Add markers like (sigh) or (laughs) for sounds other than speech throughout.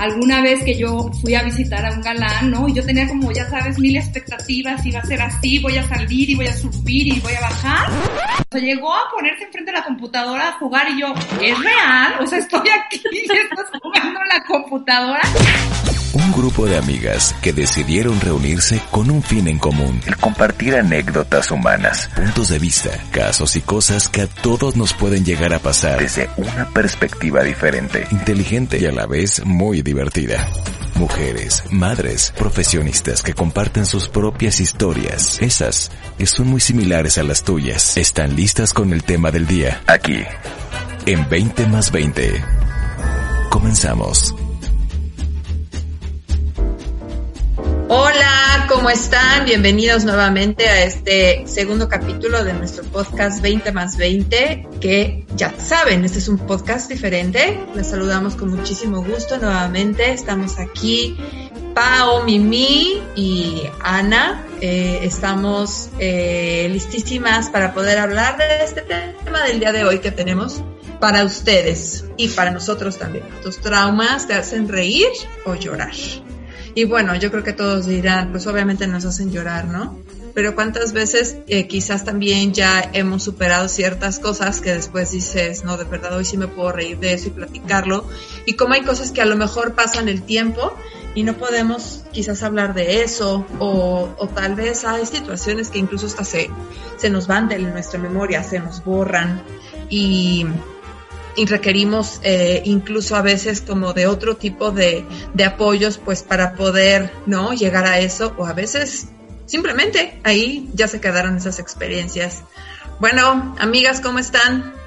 alguna vez que yo fui a visitar a un galán, ¿no? Y yo tenía como, ya sabes, mil expectativas, iba a ser así, voy a salir y voy a subir y voy a bajar. O sea, llegó a ponerse enfrente de la computadora a jugar y yo, ¿es real? O sea, estoy aquí (laughs) y estás jugando en la computadora. Un grupo de amigas que decidieron reunirse con un fin en común. El compartir anécdotas humanas, puntos de vista, casos y cosas que a todos nos pueden llegar a pasar desde una perspectiva diferente, inteligente y a la vez muy divertida. Mujeres, madres, profesionistas que comparten sus propias historias. Esas que son muy similares a las tuyas. Están listas con el tema del día. Aquí, en 20 más 20. Comenzamos. ¿Cómo están? Bienvenidos nuevamente a este segundo capítulo de nuestro podcast 20 más 20, que ya saben, este es un podcast diferente. Les saludamos con muchísimo gusto nuevamente. Estamos aquí, Pao, Mimi y Ana. Eh, estamos eh, listísimas para poder hablar de este tema del día de hoy que tenemos para ustedes y para nosotros también. ¿Tus traumas te hacen reír o llorar? Y bueno, yo creo que todos dirán, pues obviamente nos hacen llorar, ¿no? Pero cuántas veces eh, quizás también ya hemos superado ciertas cosas que después dices, no, de verdad hoy sí me puedo reír de eso y platicarlo. Y como hay cosas que a lo mejor pasan el tiempo y no podemos quizás hablar de eso o, o tal vez hay situaciones que incluso hasta se, se nos van de nuestra memoria, se nos borran y y requerimos eh, incluso a veces como de otro tipo de, de apoyos pues para poder no llegar a eso o a veces simplemente ahí ya se quedaron esas experiencias. Bueno, amigas, ¿cómo están?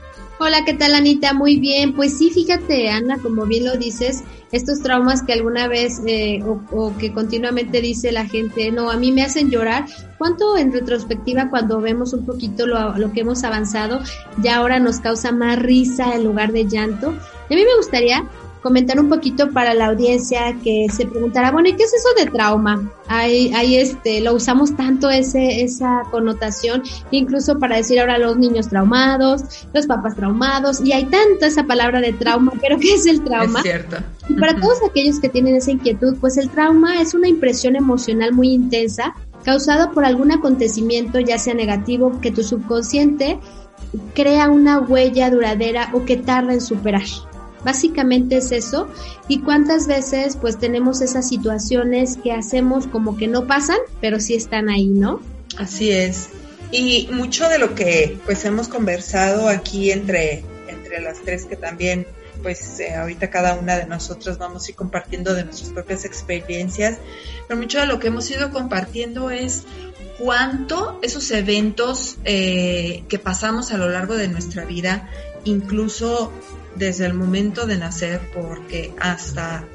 Hola, ¿qué tal Anita? Muy bien. Pues sí, fíjate Ana, como bien lo dices, estos traumas que alguna vez eh, o, que continuamente dice la gente, no, a mí me hacen llorar. ¿Cuánto en retrospectiva cuando vemos un poquito lo, que hemos avanzado, ya ahora nos causa más risa en lugar de llanto? A mí me gustaría comentar un poquito para la audiencia que se preguntará, bueno, ¿y qué es eso de trauma? Ahí, ahí este, lo usamos tanto ese, esa connotación, incluso para decir ahora los niños traumados, los papás traumados, y hay tanto esa palabra de trauma, (laughs) pero ¿qué es el trauma? Es cierto. Y para todos aquellos que tienen esa inquietud, pues el trauma es una impresión emocional muy intensa causada por algún acontecimiento, ya sea negativo, que tu subconsciente crea una huella duradera o que tarda en superar. Básicamente es eso. Y cuántas veces pues tenemos esas situaciones que hacemos como que no pasan, pero sí están ahí, ¿no? Así es. Y mucho de lo que pues hemos conversado aquí entre, entre las tres que también pues eh, ahorita cada una de nosotros vamos a ir compartiendo de nuestras propias experiencias, pero mucho de lo que hemos ido compartiendo es cuánto esos eventos eh, que pasamos a lo largo de nuestra vida, incluso desde el momento de nacer porque hasta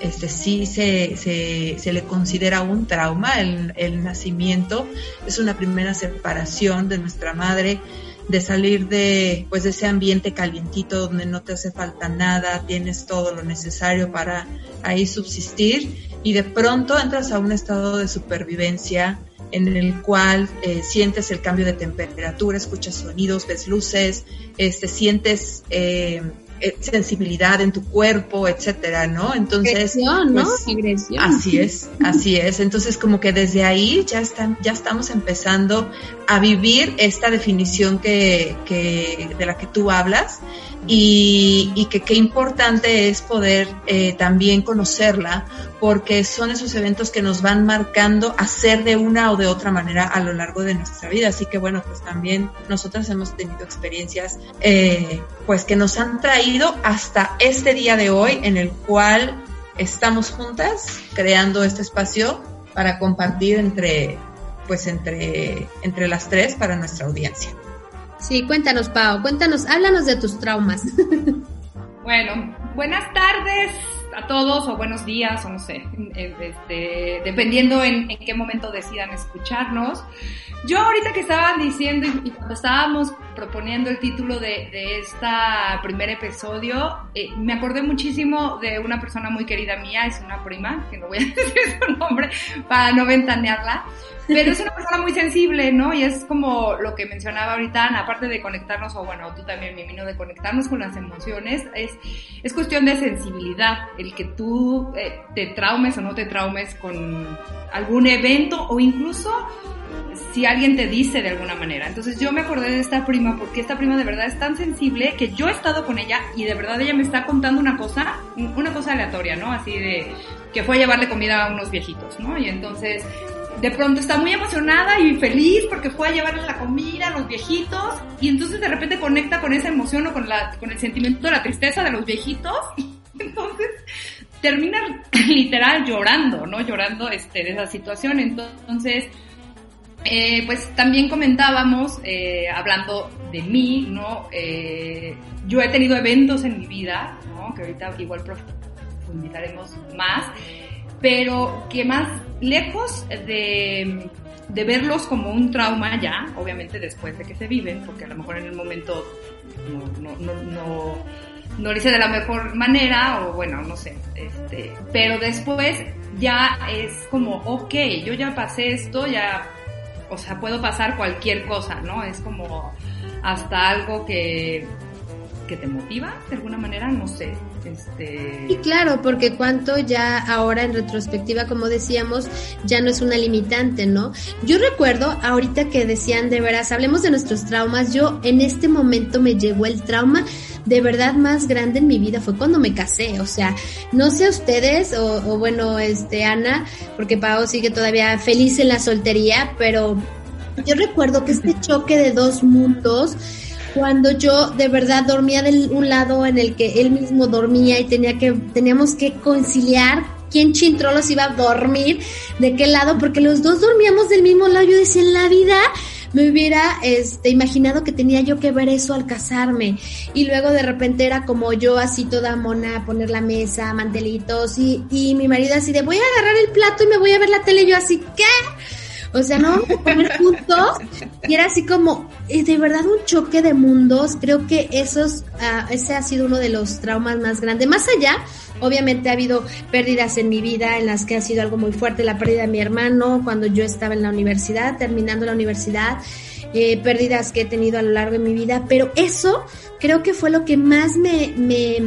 este sí se, se, se le considera un trauma el, el, nacimiento. Es una primera separación de nuestra madre de salir de pues de ese ambiente calientito donde no te hace falta nada tienes todo lo necesario para ahí subsistir y de pronto entras a un estado de supervivencia en el cual eh, sientes el cambio de temperatura, escuchas sonidos, ves luces, este, sientes eh, eh, sensibilidad en tu cuerpo, etcétera, ¿no? Entonces, Agresión, ¿no? Pues, Agresión. Así es, así es. Entonces, como que desde ahí ya están, ya estamos empezando a vivir esta definición que, que de la que tú hablas y, que qué importante es poder eh, también conocerla porque son esos eventos que nos van marcando hacer de una o de otra manera a lo largo de nuestra vida. Así que bueno, pues también nosotras hemos tenido experiencias eh, pues que nos han traído hasta este día de hoy en el cual estamos juntas creando este espacio para compartir entre pues entre, entre las tres para nuestra audiencia. Sí, cuéntanos, Pau, cuéntanos, háblanos de tus traumas. (laughs) Bueno, buenas tardes a todos o buenos días o no sé, este, dependiendo en, en, qué momento decidan escucharnos. Yo ahorita que estaban diciendo y, cuando estábamos proponiendo el título de, este primer episodio, eh, me acordé muchísimo de una persona muy querida mía, es una prima, que no voy a (laughs) decir su nombre para no ventanearla, pero es una persona muy sensible, ¿no? Y es como lo que mencionaba ahorita, aparte de conectarnos, o bueno, tú también, mi vino de conectarnos con las emociones, es, es cuestión de sensibilidad, el que tú eh, te traumes o no te traumes con algún evento o incluso si alguien te dice de alguna manera. Entonces yo me acordé de esta prima porque esta prima de verdad es tan sensible que yo he estado con ella y de verdad ella me está contando una cosa, una cosa aleatoria, ¿no? Así de que fue a llevarle comida a unos viejitos, ¿no? Y entonces de pronto está muy emocionada y feliz porque fue a llevarle la comida a los viejitos y entonces de repente conecta con esa emoción o con, la, con el sentimiento de la tristeza de los viejitos y (laughs) entonces termina (laughs) literal llorando, ¿no? Llorando este, de esa situación. Entonces, eh, pues también comentábamos, eh, hablando de mí, ¿no? Eh, yo he tenido eventos en mi vida. Que ahorita igual profundizaremos más, pero que más lejos de, de verlos como un trauma ya, obviamente después de que se viven, porque a lo mejor en el momento no, no, no, no, no lo hice de la mejor manera, o bueno, no sé, este, pero después ya es como, ok, yo ya pasé esto, ya o sea, puedo pasar cualquier cosa, ¿no? Es como hasta algo que, que te motiva de alguna manera, no sé. Este... Y claro, porque cuánto ya ahora en retrospectiva, como decíamos, ya no es una limitante, ¿no? Yo recuerdo ahorita que decían de veras, hablemos de nuestros traumas, yo en este momento me llegó el trauma de verdad más grande en mi vida fue cuando me casé, o sea, no sé ustedes o, o bueno, este Ana, porque Pau sigue todavía feliz en la soltería, pero yo recuerdo que este choque de dos mundos cuando yo de verdad dormía de un lado en el que él mismo dormía y tenía que, teníamos que conciliar quién chintrolos iba a dormir, de qué lado, porque los dos dormíamos del mismo lado. Yo decía, en la vida me hubiera este, imaginado que tenía yo que ver eso al casarme. Y luego de repente era como yo así toda mona, poner la mesa, mantelitos, y, y mi marido así de voy a agarrar el plato y me voy a ver la tele. Y yo así, ¿qué? O sea, no poner juntos. Y era así como, eh, de verdad, un choque de mundos. Creo que esos, uh, ese ha sido uno de los traumas más grandes. Más allá, obviamente ha habido pérdidas en mi vida en las que ha sido algo muy fuerte. La pérdida de mi hermano cuando yo estaba en la universidad, terminando la universidad. Eh, pérdidas que he tenido a lo largo de mi vida, pero eso creo que fue lo que más me, me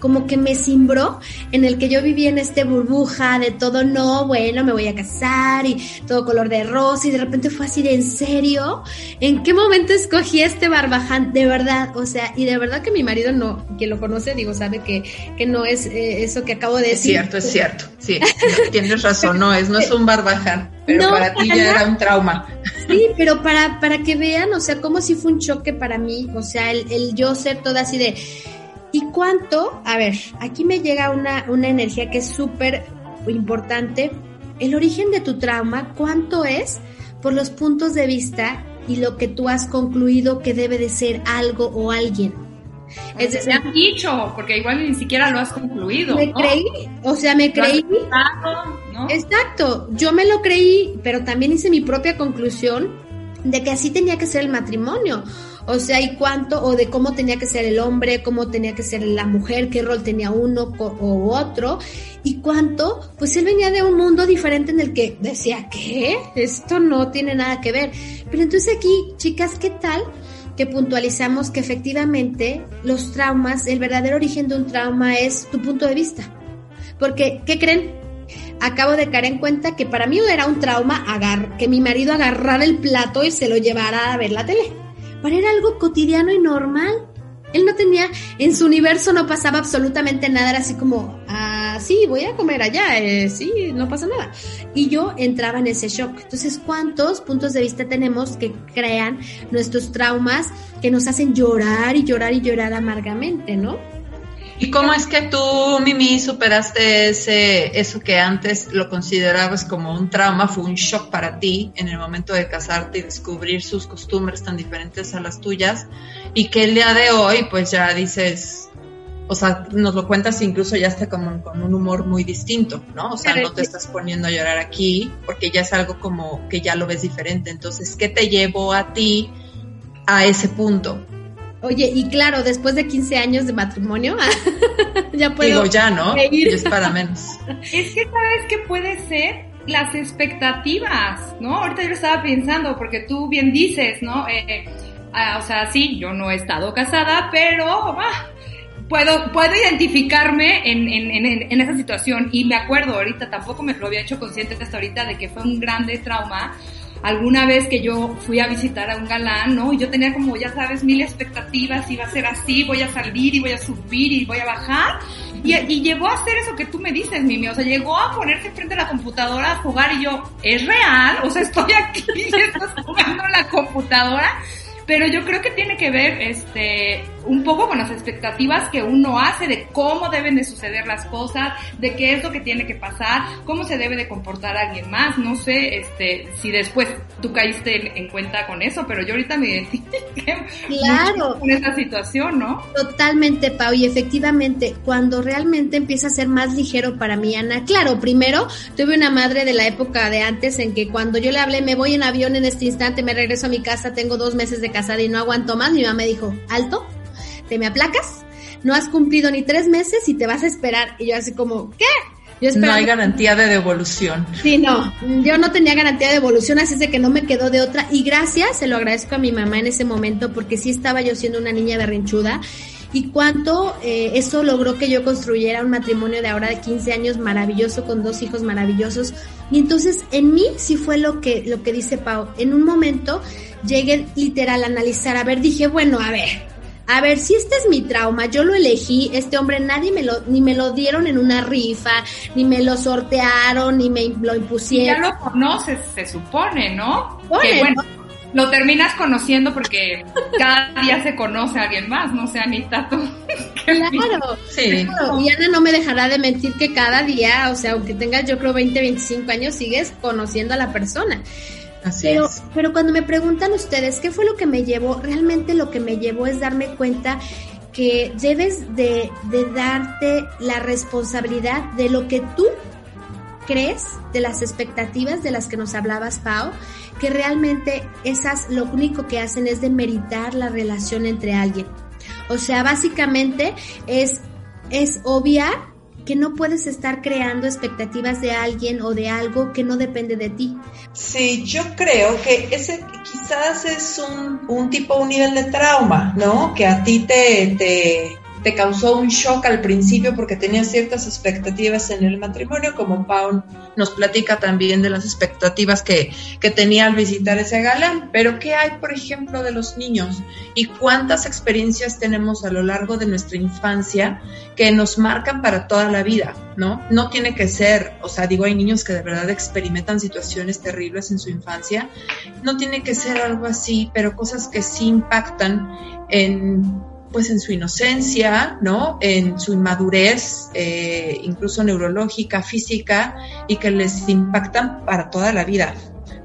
como que me cimbró en el que yo vivía en este burbuja de todo no, bueno, me voy a casar y todo color de rosa y de repente fue así de en serio, ¿en qué momento escogí este barbaján? De verdad, o sea, y de verdad que mi marido no, quien lo conoce, digo, sabe que, que no es eh, eso que acabo de decir. Es cierto, es cierto, sí, (laughs) tienes razón, no es, no es un barbaján, pero para ti ya era un trauma. Sí, pero para, para que vean, o sea, como si fue un choque para mí, o sea, el, el yo ser toda así de ¿Y cuánto? A ver, aquí me llega una, una energía que es súper importante. El origen de tu trauma, ¿cuánto es por los puntos de vista y lo que tú has concluido que debe de ser algo o alguien? Es decir, han dicho, porque igual ni siquiera lo has concluido. Me creí, o sea, me creí. ¿no? Exacto, yo me lo creí, pero también hice mi propia conclusión de que así tenía que ser el matrimonio. O sea, y cuánto, o de cómo tenía que ser el hombre, cómo tenía que ser la mujer, qué rol tenía uno u otro, y cuánto, pues él venía de un mundo diferente en el que decía, ¿qué? Esto no tiene nada que ver. Pero entonces aquí, chicas, ¿qué tal? que puntualizamos que efectivamente los traumas, el verdadero origen de un trauma es tu punto de vista. Porque, ¿qué creen? Acabo de caer en cuenta que para mí era un trauma agar que mi marido agarrara el plato y se lo llevara a ver la tele para era algo cotidiano y normal. Él no tenía, en su universo no pasaba absolutamente nada, era así como, ah, sí, voy a comer allá, eh, sí, no pasa nada. Y yo entraba en ese shock. Entonces, ¿cuántos puntos de vista tenemos que crean nuestros traumas que nos hacen llorar y llorar y llorar amargamente, ¿no? ¿Y cómo es que tú, Mimi, superaste ese, eso que antes lo considerabas como un trauma, fue un shock para ti en el momento de casarte y descubrir sus costumbres tan diferentes a las tuyas y que el día de hoy pues ya dices, o sea, nos lo cuentas incluso ya está como con un humor muy distinto, ¿no? O sea, no te estás poniendo a llorar aquí porque ya es algo como que ya lo ves diferente. Entonces, ¿qué te llevó a ti a ese punto? Oye, y claro, después de 15 años de matrimonio, (laughs) ya puedo. Digo, ya, ¿no? Es para menos. Es que, ¿sabes qué puede ser? Las expectativas, ¿no? Ahorita yo estaba pensando, porque tú bien dices, ¿no? Eh, ah, o sea, sí, yo no he estado casada, pero ah, puedo, puedo identificarme en, en, en, en, esa situación. Y me acuerdo ahorita, tampoco me lo había hecho consciente hasta ahorita de que fue un grande trauma alguna vez que yo fui a visitar a un galán, ¿no? Y yo tenía como, ya sabes, mil expectativas, iba a ser así, voy a salir y voy a subir y voy a bajar. Y, llegó a hacer eso que tú me dices, Mimi, o sea, llegó a ponerse frente a la computadora a jugar y yo, ¿es real? O sea, estoy aquí (laughs) y jugando en la computadora. Pero yo creo que tiene que ver, este, un poco con las expectativas que uno hace de cómo deben de suceder las cosas, de qué es lo que tiene que pasar, cómo se debe de comportar alguien más. No sé este, si después tú caíste en cuenta con eso, pero yo ahorita me identifiqué claro. con esa situación, ¿no? Totalmente, Pau, y efectivamente, cuando realmente empieza a ser más ligero para mí, Ana, claro, primero tuve una madre de la época de antes en que cuando yo le hablé, me voy en avión en este instante, me regreso a mi casa, tengo dos meses de casada y no aguanto más, mi mamá me dijo, alto, te me aplacas, no has cumplido ni tres meses y te vas a esperar. Y yo así como, ¿qué? Yo no hay garantía de devolución. Sí, no, yo no tenía garantía de devolución, así es de que no me quedó de otra. Y gracias, se lo agradezco a mi mamá en ese momento, porque sí estaba yo siendo una niña berrinchuda. Y cuánto eh, eso logró que yo construyera un matrimonio de ahora de 15 años maravilloso, con dos hijos maravillosos. Y entonces en mí sí fue lo que, lo que dice Pau. En un momento llegué literal a analizar, a ver, dije, bueno, a ver, a ver, si este es mi trauma, yo lo elegí, este hombre nadie me lo, ni me lo dieron en una rifa, ni me lo sortearon, ni me lo impusieron. Ya lo conoces, se supone, ¿no? que bueno, lo terminas conociendo porque cada día se conoce a alguien más, no sé, Anita, tú. (laughs) Claro, sí. Y Ana no me dejará de mentir que cada día, o sea, aunque tengas yo creo 20, 25 años, sigues conociendo a la persona. Pero, pero cuando me preguntan ustedes qué fue lo que me llevó, realmente lo que me llevó es darme cuenta que debes de, de darte la responsabilidad de lo que tú crees, de las expectativas de las que nos hablabas, Pau, que realmente esas lo único que hacen es demeritar la relación entre alguien. O sea, básicamente es, es obviar que no puedes estar creando expectativas de alguien o de algo que no depende de ti. Sí, yo creo que ese quizás es un, un tipo, un nivel de trauma, ¿no? Que a ti te, te, te causó un shock al principio porque tenías ciertas expectativas en el matrimonio, como Paul nos platica también de las expectativas que, que tenía al visitar ese galán. Pero ¿qué hay, por ejemplo, de los niños? ¿Y cuántas experiencias tenemos a lo largo de nuestra infancia que nos marcan para toda la vida? ¿No? No tiene que ser, o sea, digo, hay niños que de verdad experimentan situaciones terribles en su infancia. No tiene que ser algo así, pero cosas que sí impactan en pues en su inocencia, ¿no? En su inmadurez, eh, incluso neurológica, física, y que les impactan para toda la vida.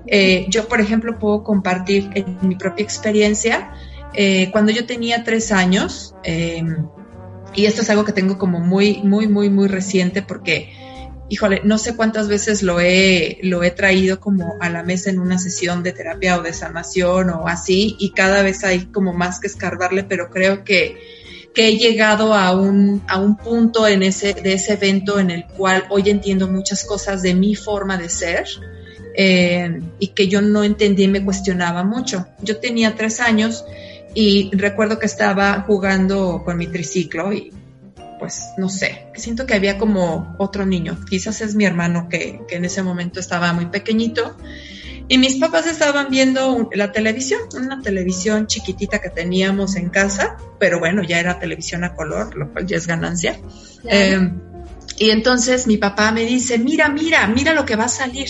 Eh, yo, por ejemplo, puedo compartir en mi propia experiencia, eh, cuando yo tenía tres años, y esto es algo que tengo como muy, muy, muy, muy reciente porque híjole, no sé cuántas veces lo he, lo he traído como a la mesa en una sesión de terapia o de sanación o así, y cada vez hay como más que escarbarle, pero creo que, que he llegado a un, a un punto en ese, de ese evento en el cual hoy entiendo muchas cosas de mi forma de ser. Eh, y que yo no entendí y me cuestionaba mucho. Yo tenía tres años y recuerdo que estaba jugando con mi triciclo y pues no sé, siento que había como otro niño, quizás es mi hermano que, en ese momento estaba muy pequeñito. Y mis papás estaban viendo la televisión, una televisión chiquitita que teníamos en casa, pero bueno, ya era televisión a color, lo cual ya es ganancia. Em, y entonces mi papá me dice, mira, mira, mira lo que va a salir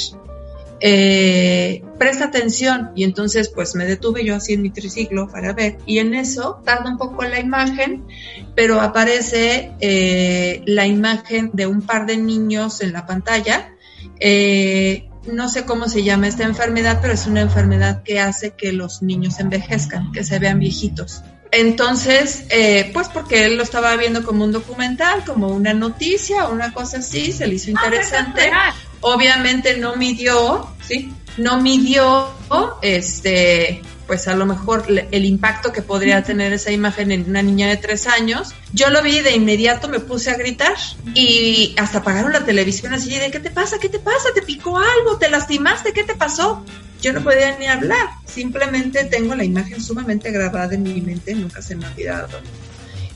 eh, presta atención. Y entonces pues me detuve yo así en mi triciclo para ver. Y en eso tarda un poco la imagen, pero aparece eh, la imagen de un par de niños en la pantalla. Eh, no sé cómo se llama esta enfermedad, pero es una enfermedad que hace que los niños envejezcan, que se vean viejitos. entonces, eh, pues porque él lo estaba viendo como un documental, como una noticia, una cosa así, se le hizo ah, interesante. Obviamente no midió, ¿sí? No midió, este, pues a lo mejor el impacto que podría tener esa imagen en una niña de tres años. Yo lo vi de inmediato, me puse a gritar y hasta apagaron la televisión así de, ¿qué te pasa? ¿Qué te pasa? ¿Te picó algo? ¿Te lastimaste? ¿Qué te pasó? Yo no podía ni hablar, simplemente tengo la imagen sumamente grabada en mi mente, nunca se me ha olvidado.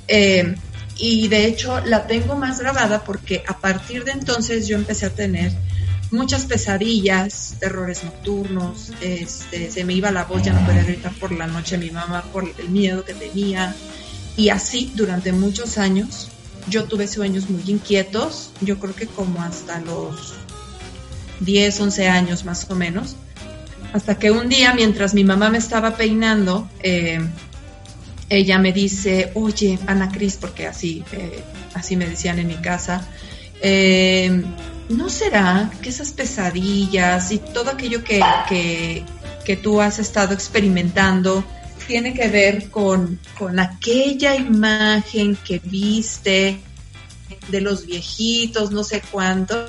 Eh, y de hecho la tengo más grabada porque a partir de entonces yo empecé a tener muchas pesadillas, terrores nocturnos, este, se me iba la voz, ya no podía gritar por la noche a mi mamá por el miedo que tenía. Y así durante muchos años yo tuve sueños muy inquietos, yo creo que como hasta los 10, 11 años más o menos, hasta que un día mientras mi mamá me estaba peinando, eh, ella me dice, oye, Ana Cris, porque así, eh, así me decían en mi casa, eh, ¿no será que esas pesadillas y todo aquello que, que, tú has estado experimentando tiene que ver con, con aquella imagen que viste de los viejitos, no sé cuánto?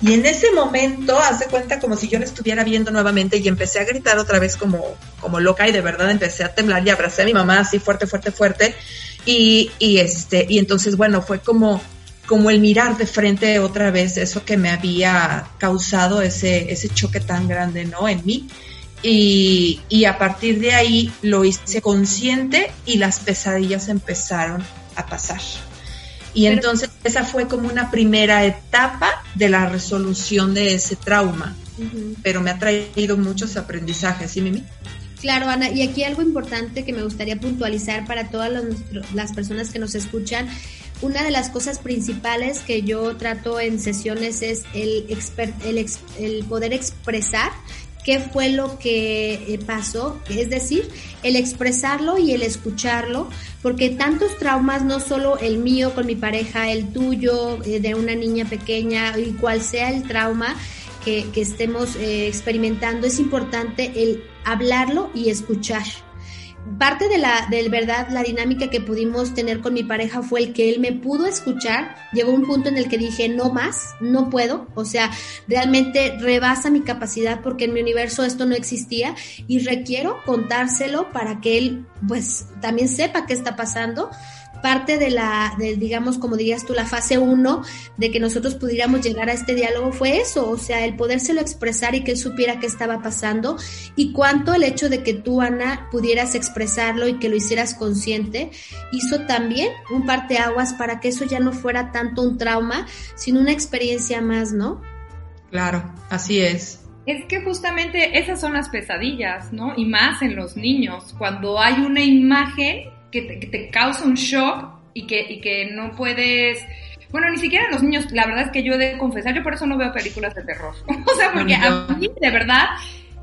Y en ese momento, hace cuenta como si yo la estuviera viendo nuevamente y empecé a gritar otra vez como, como loca y de verdad empecé a temblar y abracé a mi mamá así fuerte, fuerte, fuerte. Y, y este, y entonces, bueno, fue como, como el mirar de frente otra vez eso que me había causado ese, ese choque tan grande, ¿no? En mí. Y, y a partir de ahí lo hice consciente y las pesadillas empezaron a pasar. Y entonces esa fue como una primera etapa de la resolución de ese trauma, pero me ha traído muchos aprendizajes, ¿sí, Mimi? Claro, Ana, y aquí algo importante que me gustaría puntualizar para todas las personas que nos escuchan. Una de las cosas principales que yo trato en sesiones es el, el, el poder expresar qué fue lo que eh, pasó, es decir, el expresarlo y el escucharlo, porque tantos traumas, no solo el mío con mi pareja, el tuyo, eh, de una niña pequeña, y cual sea el trauma que, estemos eh, experimentando, es importante el hablarlo y escuchar parte de la del verdad la dinámica que pudimos tener con mi pareja fue el que él me pudo escuchar. Llegó un punto en el que dije no más no puedo o sea realmente rebasa mi capacidad porque en mi universo esto no existía y requiero contárselo para que él pues también sepa qué está pasando parte de la, de, digamos, como dirías tú, la fase uno de que nosotros pudiéramos llegar a este diálogo fue eso, o sea, el podérselo expresar y que él supiera qué estaba pasando y cuánto el hecho de que tú, Ana, pudieras expresarlo y que lo hicieras consciente, hizo también un parteaguas para que eso ya no fuera tanto un trauma, sino una experiencia más, ¿no? Claro, así es. Es que justamente esas son las pesadillas, ¿no? Y más en los niños, cuando hay una imagen que te, causa un shock y que, y que no puedes... Bueno, ni siquiera los niños, la verdad es que yo he de confesar, yo por eso no veo películas de terror. (laughs) o sea, porque a mí, de verdad,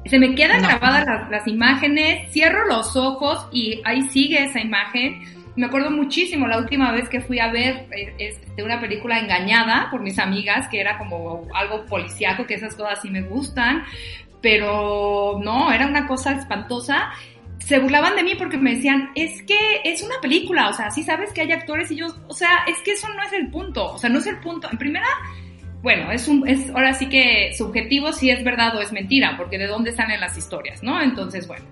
se me quedan grabadas las, imágenes, cierro los ojos y ahí sigue esa imagen. Me acuerdo muchísimo la última vez que fui a ver eh, este, una película engañada por mis amigas, que era como algo policiaco, que esas cosas sí me gustan, pero no, era una cosa espantosa se burlaban de mí porque me decían, es que es una película, o sea, sí sabes que hay actores y yo, o sea, es que eso no es el punto, o sea, no es el punto. En primera, bueno, es un, es ahora sí que subjetivo si es verdad o es mentira, porque de dónde salen las historias, ¿no? Entonces, bueno.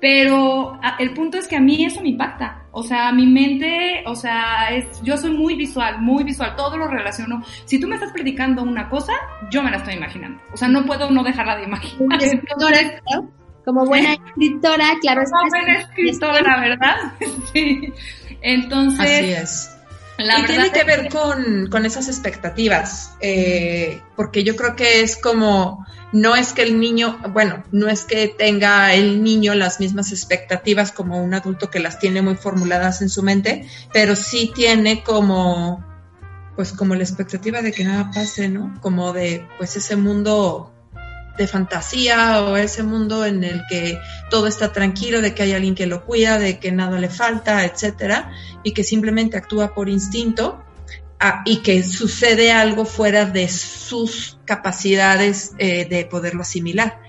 Pero el punto es que a mí eso me impacta. O sea, mi mente, o sea, es, yo soy muy visual, muy visual, todo lo relaciono. Si tú me estás predicando una cosa, yo me la estoy imaginando. O sea, no puedo no dejarla de imaginar. (laughs) Como buena (laughs) escritora, claro. Como buena escritora, ¿verdad? (laughs) sí. Entonces. Así es. y tiene que ver con, con esas expectativas, eh, porque yo creo que es como, no es que el niño, bueno, no es que tenga el niño las mismas expectativas como un adulto que las tiene muy formuladas en su mente, pero sí tiene como, pues como la expectativa de que nada pase, ¿no? Como de, pues ese mundo de fantasía o ese mundo en el que todo está tranquilo, de que hay alguien que lo cuida, de que nada le falta, etcétera, y que simplemente actúa por instinto ah, y que sucede algo fuera de sus capacidades eh, de poderlo asimilar.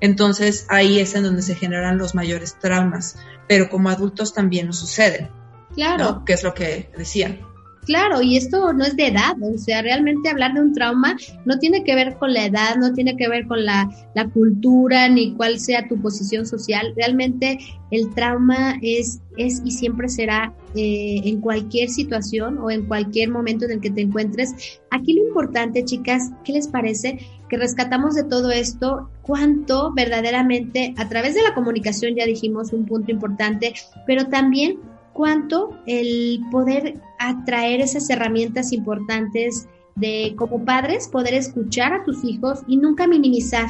Entonces ahí es en donde se generan los mayores traumas, pero como adultos también nos suceden. Claro. Que es lo que decían. Claro, y esto no es de edad, o sea, realmente hablar de un trauma no tiene que ver con la edad, no tiene que ver con la, cultura ni cuál sea tu posición social. Realmente el trauma es, es y siempre será eh, en cualquier situación o en cualquier momento en el que te encuentres. Aquí lo importante, chicas, ¿qué les parece? Que rescatamos de todo esto cuánto verdaderamente a través de la comunicación, ya dijimos un punto importante, pero también cuánto el poder atraer esas herramientas importantes de como padres poder escuchar a tus hijos y nunca minimizar.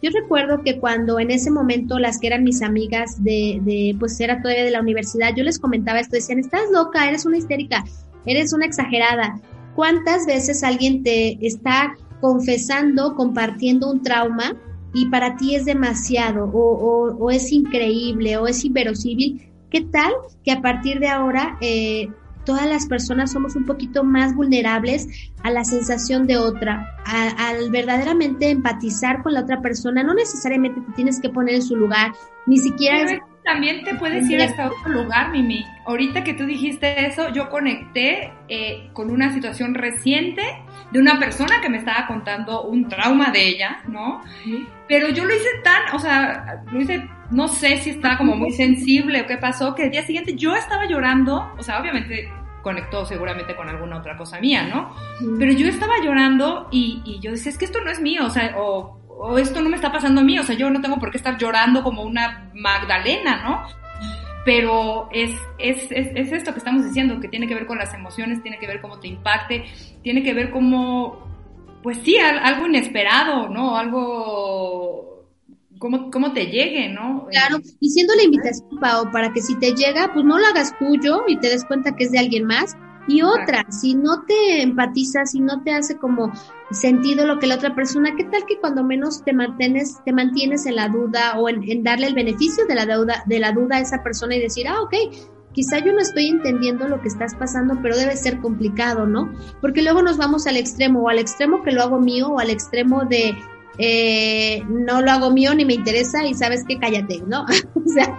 Yo recuerdo que cuando en ese momento las que eran mis amigas de, de pues era todavía de la universidad, yo les comentaba esto, decían, estás loca, eres una histérica, eres una exagerada. ¿Cuántas veces alguien te está confesando, compartiendo un trauma y para ti es demasiado o, o, o es increíble o es inverosímil? ¿Qué tal que a partir de ahora eh, todas las personas somos un poquito más vulnerables a la sensación de otra, al verdaderamente empatizar con la otra persona? No necesariamente te tienes que poner en su lugar, ni siquiera... también te puedes ir hasta otro lugar, Mimi. Ahorita que tú dijiste eso, yo conecté eh, con una situación reciente de una persona que me estaba contando un trauma de ella, ¿no? Pero yo lo hice tan, o sea, lo hice no sé si estaba como muy sensible o qué pasó, que el día siguiente yo estaba llorando, o sea, obviamente conectó seguramente con alguna otra cosa mía, ¿no? Pero yo estaba llorando y, yo decía, es que esto no es mío, o sea, o, esto no me está pasando a mí, o sea, yo no tengo por qué estar llorando como una Magdalena, ¿no? Pero es, es, es, es esto que estamos diciendo, que tiene que ver con las emociones, tiene que ver cómo te impacte, tiene que ver cómo, pues sí, algo inesperado, ¿no? Algo cómo, te llegue, ¿no? Claro, y siendo la invitación, Pau, para que si te llega, pues no lo hagas tuyo y te des cuenta que es de alguien más. Y otra, si no te empatizas, si no te hace como sentido lo que la otra persona, ¿qué tal que cuando menos te mantienes, te mantienes en la duda o en, darle el beneficio de la duda, de la duda a esa persona y decir, ah, ok, quizá yo no estoy entendiendo lo que estás pasando, pero debe ser complicado, ¿no? Porque luego nos vamos al extremo, o al extremo que lo hago mío, o al extremo de eh, no lo hago mío ni me interesa y sabes que cállate, ¿no? (laughs) o sea,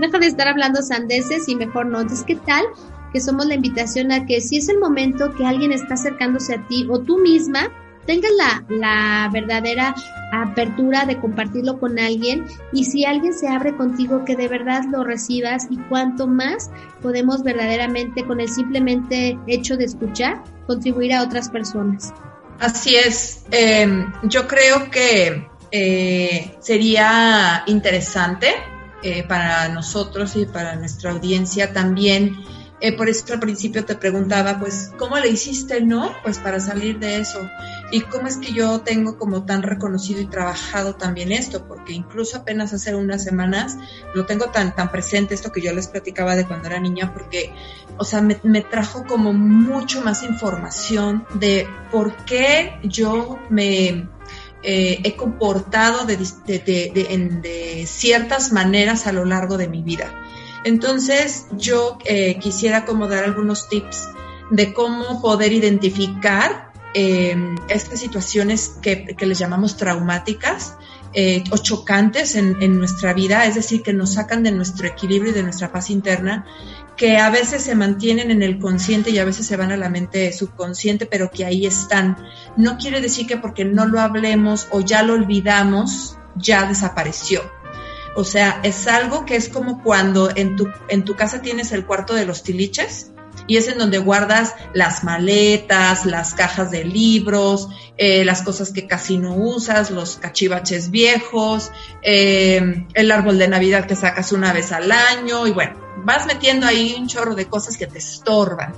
deja de estar hablando sandeces y mejor no. Entonces, ¿qué tal? Que somos la invitación a que si es el momento que alguien está acercándose a ti o tú misma, tengas la, la verdadera apertura de compartirlo con alguien y si alguien se abre contigo que de verdad lo recibas y cuanto más podemos verdaderamente con el simplemente hecho de escuchar contribuir a otras personas. Así es. Em, yo creo que eh, sería interesante eh, para nosotros y para nuestra audiencia también eh, por eso al principio te preguntaba, pues, ¿cómo le hiciste, no? Pues para salir de eso. Y cómo es que yo tengo como tan reconocido y trabajado también esto, porque incluso apenas hace unas semanas lo tengo tan, tan presente, esto que yo les platicaba de cuando era niña, porque, o sea, me, trajo como mucho más información de por qué yo me eh, he comportado de, ciertas maneras a lo largo de mi vida. Entonces yo eh, quisiera como dar algunos tips de cómo poder identificar eh, estas situaciones que, les llamamos traumáticas eh, o chocantes en, en, nuestra vida, es decir, que nos sacan de nuestro equilibrio y de nuestra paz interna, que a veces se mantienen en el consciente y a veces se van a la mente subconsciente, pero que ahí están. No quiere decir que porque no lo hablemos o ya lo olvidamos, ya desapareció o sea, es algo que es como cuando en tu, en tu casa tienes el cuarto de los tiliches y es en donde guardas las maletas, las cajas de libros, eh, las cosas que casi no usas, los cachivaches viejos, eh, el árbol de Navidad que sacas una vez al año y bueno, vas metiendo ahí un chorro de cosas que te estorban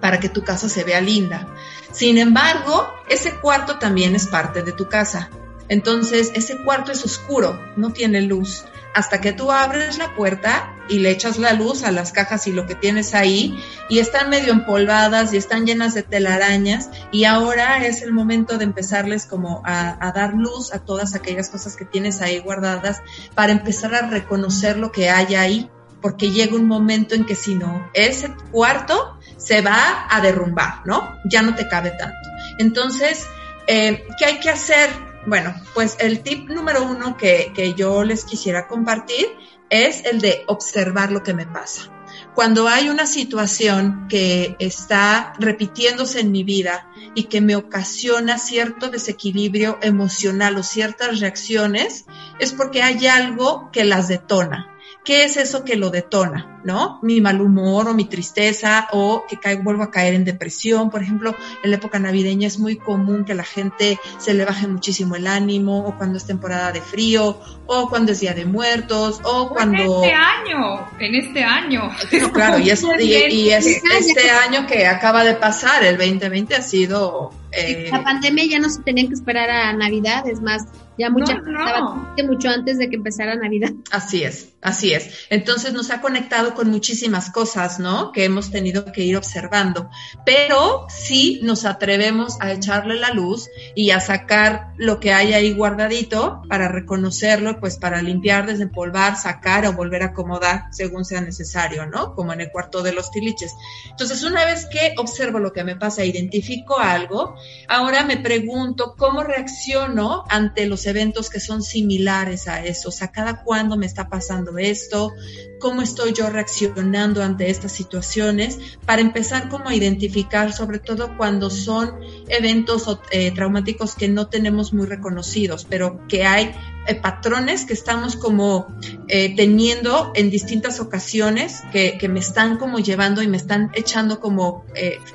para que tu casa se vea linda. Sin embargo, ese cuarto también es parte de tu casa entonces, ese cuarto es oscuro, no tiene luz. Hasta que tú abres la puerta y le echas la luz a las cajas y lo que tienes ahí, y están medio empolvadas y están llenas de telarañas, y ahora es el momento de empezarles como a, dar luz a todas aquellas cosas que tienes ahí guardadas para empezar a reconocer lo que hay ahí, porque llega un momento en que si no, ese cuarto se va a derrumbar, ¿no? Ya no te cabe tanto. Entonces, eh, ¿qué hay que hacer? Bueno, pues el tip número uno que, que yo les quisiera compartir es el de observar lo que me pasa. Cuando hay una situación que está repitiéndose en mi vida y que me ocasiona cierto desequilibrio emocional o ciertas reacciones, es porque hay algo que las detona. ¿Qué es eso que lo detona? ¿No? Mi mal humor o mi tristeza o que caigo, vuelvo a caer en depresión. Por ejemplo, en la época navideña es muy común que la gente se le baje muchísimo el ánimo o cuando es temporada de frío o cuando es Día de Muertos o, cuando... En este año, en este año. claro, y, es, (laughs) y, es este año que acaba de pasar, el 2020 ha sido... Eh... La pandemia ya no se tenía que esperar a Navidad, es más, ya mucha no, mucho antes de que empezara Navidad. Así es, así es. Entonces nos ha conectado con muchísimas cosas, ¿no? Que hemos tenido que ir observando. Pero sí nos atrevemos a echarle la luz y a sacar lo que hay ahí guardadito para reconocerlo, pues para limpiar, desempolvar, sacar o volver a acomodar según sea necesario, ¿no? Como en el cuarto de los tiliches. Entonces, una vez que observo lo que me pasa, identifico algo, ahora me pregunto cómo reacciono ante los eventos que son similares a eso, o sea, cada cuándo me está pasando esto, cómo estoy yo reaccionando ante estas situaciones, para empezar como a identificar, sobre todo cuando son eventos eh, traumáticos que no tenemos muy reconocidos, pero que hay eh, patrones que estamos como eh, teniendo en distintas ocasiones que, que, me están como llevando y me están echando como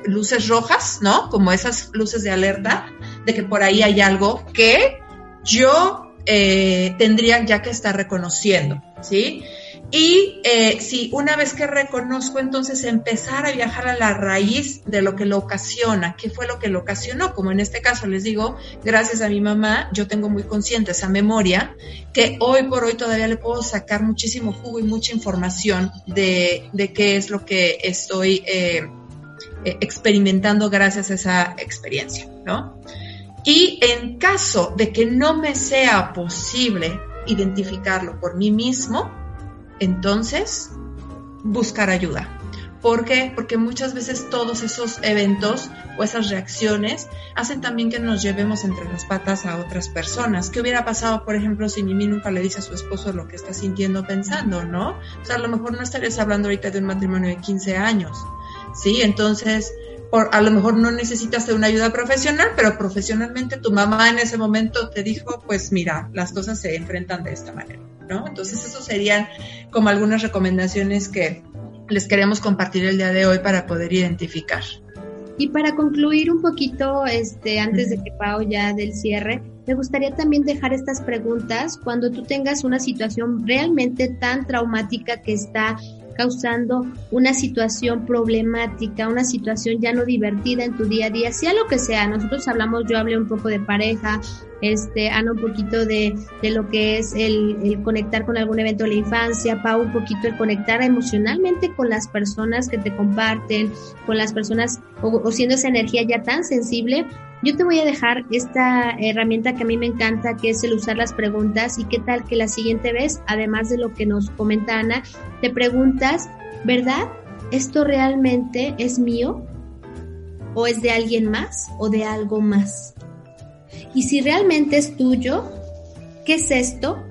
luces rojas, ¿no? Como esas luces de alerta de que por ahí hay algo que yo eh, tendría ya que estar reconociendo, ¿sí? Y eh, si una vez que reconozco, entonces empezar a viajar a la raíz de lo que lo ocasiona, qué fue lo que lo ocasionó, como en este caso les digo, gracias a mi mamá, yo tengo muy consciente esa memoria, que hoy por hoy todavía le puedo sacar muchísimo jugo y mucha información de, de qué es lo que estoy eh, experimentando gracias a esa experiencia, ¿no? Y en caso de que no me sea posible identificarlo por mí mismo, entonces buscar ayuda. ¿Por qué? Porque muchas veces todos esos eventos o esas reacciones hacen también que nos llevemos entre las patas a otras personas. ¿Qué hubiera pasado, por ejemplo, si Mimi nunca le dice a su esposo lo que está sintiendo pensando, no? O sea, a lo mejor no estarías hablando ahorita de un matrimonio de 15 años, ¿sí? Entonces, a lo mejor no necesitas de una ayuda profesional, pero profesionalmente tu mamá en ese momento te dijo, pues mira, las cosas se enfrentan de esta manera, ¿no? Entonces, eso serían como algunas recomendaciones que les queremos compartir el día de hoy para poder identificar. Y para concluir un poquito, este, antes de que Pau ya del cierre, me gustaría también dejar estas preguntas cuando tú tengas una situación realmente tan traumática que está causando una situación problemática, una situación ya no divertida en tu día a día, sea lo que sea. Nosotros hablamos, yo hablé un poco de pareja, este, Ana un poquito de, de lo que es el, conectar con algún evento de la infancia, Pau un poquito el conectar emocionalmente con las personas que te comparten, con las personas, o, o siendo esa energía ya tan sensible, yo te voy a dejar esta herramienta que a mí me encanta, que es el usar las preguntas y qué tal que la siguiente vez, además de lo que nos comenta Ana, te preguntas, ¿verdad? ¿Esto realmente es mío? ¿O es de alguien más? ¿O de algo más? Y si realmente es tuyo, ¿qué es esto?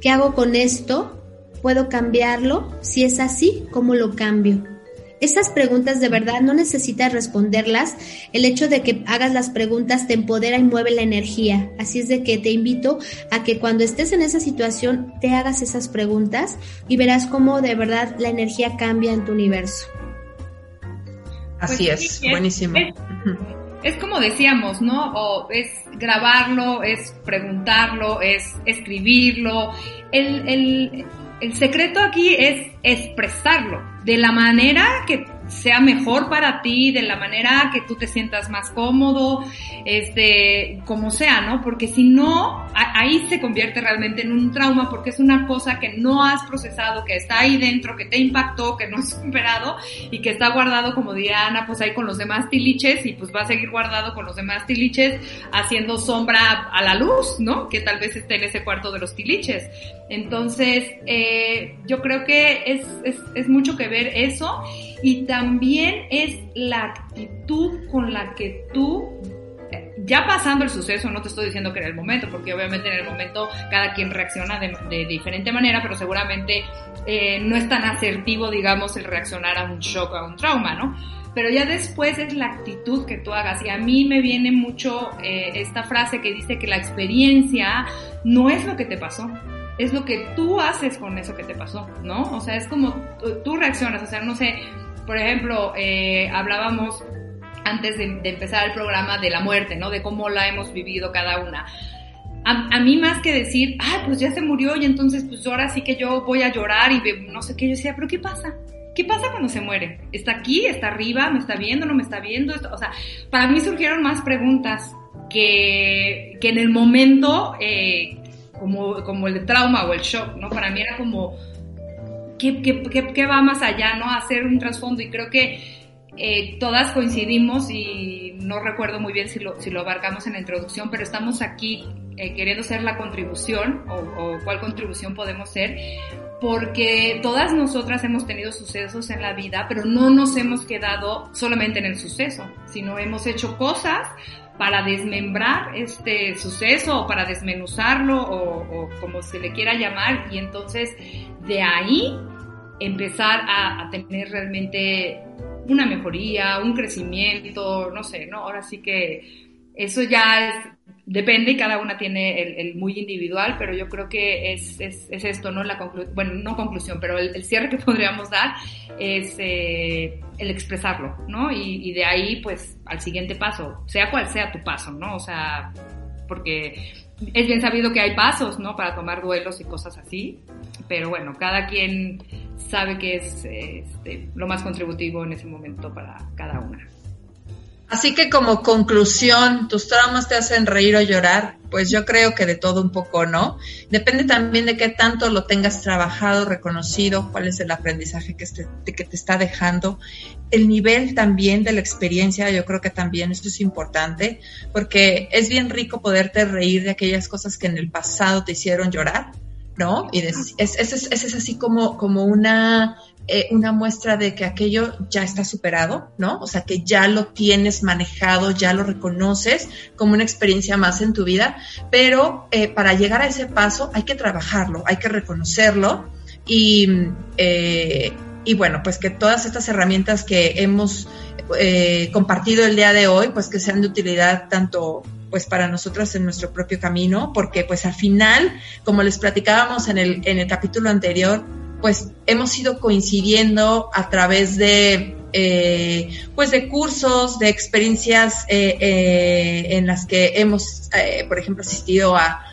¿Qué hago con esto? ¿Puedo cambiarlo? Si es así, ¿cómo lo cambio? Esas preguntas de verdad no necesitas responderlas. El hecho de que hagas las preguntas te empodera y mueve la energía. Así es de que te invito a que cuando estés en esa situación te hagas esas preguntas y verás cómo de verdad la energía cambia en tu universo. Así pues es, buenísimo. Es, como decíamos, ¿no? O es grabarlo, es preguntarlo, es escribirlo. El, el, el secreto aquí es expresarlo de la manera que sea mejor para ti, de la manera que tú te sientas más cómodo, este, como sea, ¿no? Porque si no, ahí se convierte realmente en un trauma porque es una cosa que no has procesado, que está ahí dentro, que te impactó, que no has (laughs) superado y que está guardado, como diría Ana, pues ahí con los demás tiliches y pues va a seguir guardado con los demás tiliches haciendo sombra a la luz, ¿no? Que tal vez esté en ese cuarto de los tiliches. Entonces, eh, yo creo que es, mucho que ver eso y también es la actitud con la que tú ya pasando el suceso, no te estoy diciendo que en el momento, porque obviamente en el momento cada quien reacciona de, diferente manera, pero seguramente eh, no es tan asertivo, digamos, el reaccionar a un shock, a un trauma, ¿no? Pero ya después es la actitud que tú hagas. Y a mí me viene mucho eh, esta frase que dice que la experiencia no es lo que te pasó, es lo que tú haces con eso que te pasó, ¿no? O sea, es como tú, reaccionas, o sea, no sé, por ejemplo, eh, hablábamos antes de, empezar el programa de la muerte, ¿no? De cómo la hemos vivido cada una. A, mí más que decir, ah, pues ya se murió y entonces pues ahora sí que yo voy a llorar y no sé qué, yo decía, pero ¿qué pasa? ¿Qué pasa cuando se muere? ¿Está aquí? ¿Está arriba? ¿Me está viendo? ¿No me está viendo? O sea, para mí surgieron más preguntas que, que en el momento eh, como, como el trauma o el shock, ¿no? Para mí era como, ¿qué, qué, qué, va más allá, ¿no? Hacer un trasfondo y creo que eh, todas coincidimos y no recuerdo muy bien si lo, si lo abarcamos en la introducción, pero estamos aquí eh, queriendo ser la contribución o, o, cuál contribución podemos ser, porque todas nosotras hemos tenido sucesos en la vida, pero no nos hemos quedado solamente en el suceso, sino hemos hecho cosas para desmembrar este suceso o para desmenuzarlo o, como se le quiera llamar y entonces de ahí empezar a, a tener realmente una mejoría, un crecimiento, no sé, ¿no? Ahora sí que eso ya es, depende y cada una tiene el, muy individual, pero yo creo que es, es, es esto, ¿no? La bueno, no conclusión, pero el, cierre que (laughs) podríamos dar es eh, el expresarlo, ¿no? Y, y, de ahí, pues, al siguiente paso, sea cual sea tu paso, ¿no? O sea, porque es bien sabido que hay pasos, ¿no? Para tomar duelos y cosas así, pero bueno, cada quien sabe que es este, lo más contributivo en ese momento para cada una. Así que como conclusión, ¿tus traumas te hacen reír o llorar? Pues yo creo que de todo un poco, ¿no? Depende también de qué tanto lo tengas trabajado, reconocido, cuál es el aprendizaje que, que te está dejando. El nivel también de la experiencia, yo creo que también esto es importante, porque es bien rico poderte reír de aquellas cosas que en el pasado te hicieron llorar, ¿no? Y es, es, es, así como, como una, eh, una muestra de que aquello ya está superado, ¿no? O sea, que ya lo tienes manejado, ya lo reconoces como una experiencia más en tu vida, pero eh, para llegar a ese paso hay que trabajarlo, hay que reconocerlo y, eh, y bueno, pues que todas estas herramientas que hemos compartido el día de hoy, pues que sean de utilidad tanto pues para nosotros en nuestro propio camino, porque pues al final, como les platicábamos en el, en el capítulo anterior, pues hemos ido coincidiendo a través de eh, pues de cursos, de experiencias eh, eh, en las que hemos, por ejemplo, asistido a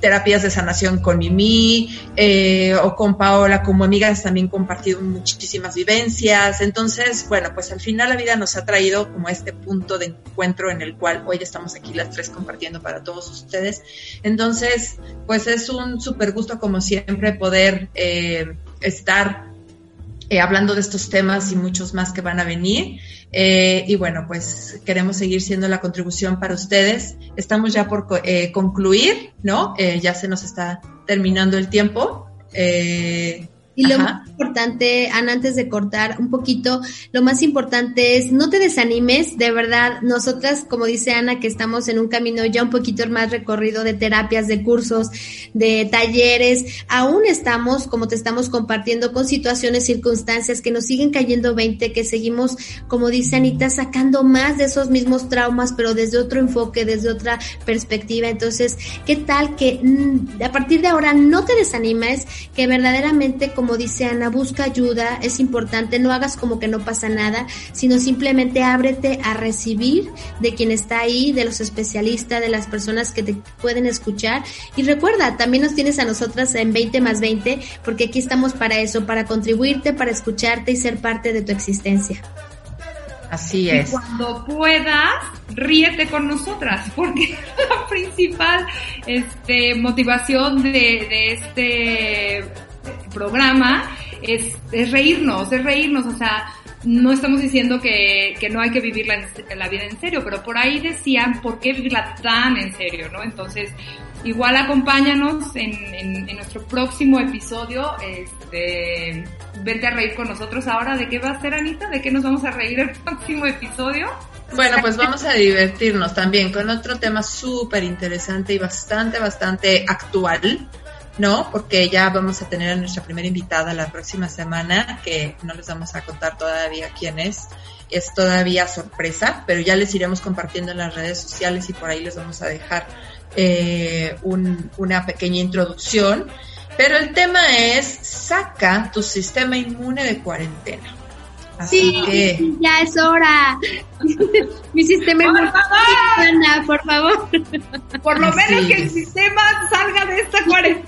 terapias de sanación con Mimi eh, o con Paola como amigas también compartido muchísimas vivencias. Entonces, bueno, pues al final la vida nos ha traído como este punto de encuentro en el cual hoy estamos aquí las tres compartiendo para todos ustedes. Entonces, pues es un súper gusto como siempre poder eh, estar eh, hablando de estos temas y muchos más que van a venir. Eh, y bueno, pues queremos seguir siendo la contribución para ustedes. Estamos ya por eh, concluir, ¿no? ya se nos está terminando el tiempo. Y lo más importante, Ana, antes de cortar un poquito, lo más importante es no te desanimes, de verdad, nosotras, como dice Ana, que estamos en un camino ya un poquito más recorrido de terapias, de cursos, de talleres, aún estamos, como te estamos compartiendo, con situaciones, circunstancias que nos siguen cayendo 20, que seguimos, como dice Anita, sacando más de esos mismos traumas, pero desde otro enfoque, desde otra perspectiva. Entonces, ¿qué tal que mm, a partir de ahora no te desanimes, que verdaderamente como como dice Ana, busca ayuda, es importante, no hagas como que no pasa nada, sino simplemente ábrete a recibir de quien está ahí, de los especialistas, de las personas que te pueden escuchar. Y recuerda, también nos tienes a nosotras en 20 más 20, porque aquí estamos para eso, para contribuirte, para escucharte y ser parte de tu existencia. Así es. Y cuando puedas, ríete con nosotras, porque (laughs) la principal este, motivación de, de este programa es, es reírnos, es reírnos, o sea, no estamos diciendo que, que no hay que vivir la, la, vida en serio, pero por ahí decían por qué vivirla tan en serio, ¿no? Entonces, igual acompáñanos en, en, nuestro próximo episodio, este, a reír con nosotros ahora, ¿de qué va a ser Anita? ¿De qué nos vamos a reír el (laughs) próximo episodio? Bueno, pues vamos a divertirnos también con otro tema súper interesante y bastante, bastante actual, ¿no? Porque ya vamos a tener a nuestra primera invitada la próxima semana, que no les vamos a contar todavía quién es, es todavía sorpresa, pero ya les iremos compartiendo en las redes sociales y por ahí les vamos a dejar eh, una pequeña introducción. Pero el tema es, saca tu sistema inmune de cuarentena. Así sí, ya es hora. (laughs) Mi sistema inmune, por favor. Por lo menos que el sistema salga de esta cuarentena.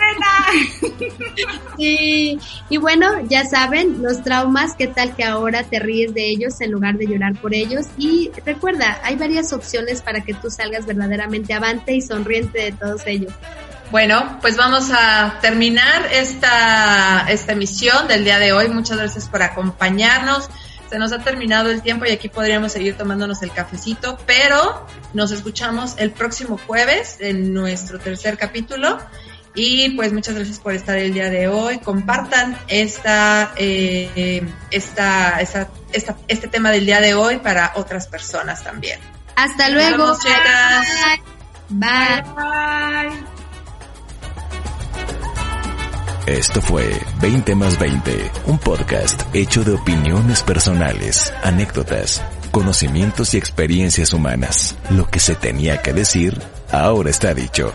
(laughs) Y bueno, ya saben, los traumas, qué tal que ahora te ríes de ellos en lugar de llorar por ellos. Y recuerda, hay varias opciones para que tú salgas verdaderamente avante y sonriente de todos ellos. Bueno, pues vamos a terminar esta, esta emisión del día de hoy. Muchas gracias por acompañarnos. Se nos ha terminado el tiempo y aquí podríamos seguir tomándonos el cafecito, pero nos escuchamos el próximo jueves en nuestro tercer capítulo. Y pues muchas gracias por estar el día de hoy. Compartan esta, eh, esta, esta, esta, este tema del día de hoy para otras personas también. Hasta luego. Bye. Bye. Esto fue 20 más 20, un podcast hecho de opiniones personales, anécdotas, conocimientos y experiencias humanas. Lo que se tenía que decir, ahora está dicho.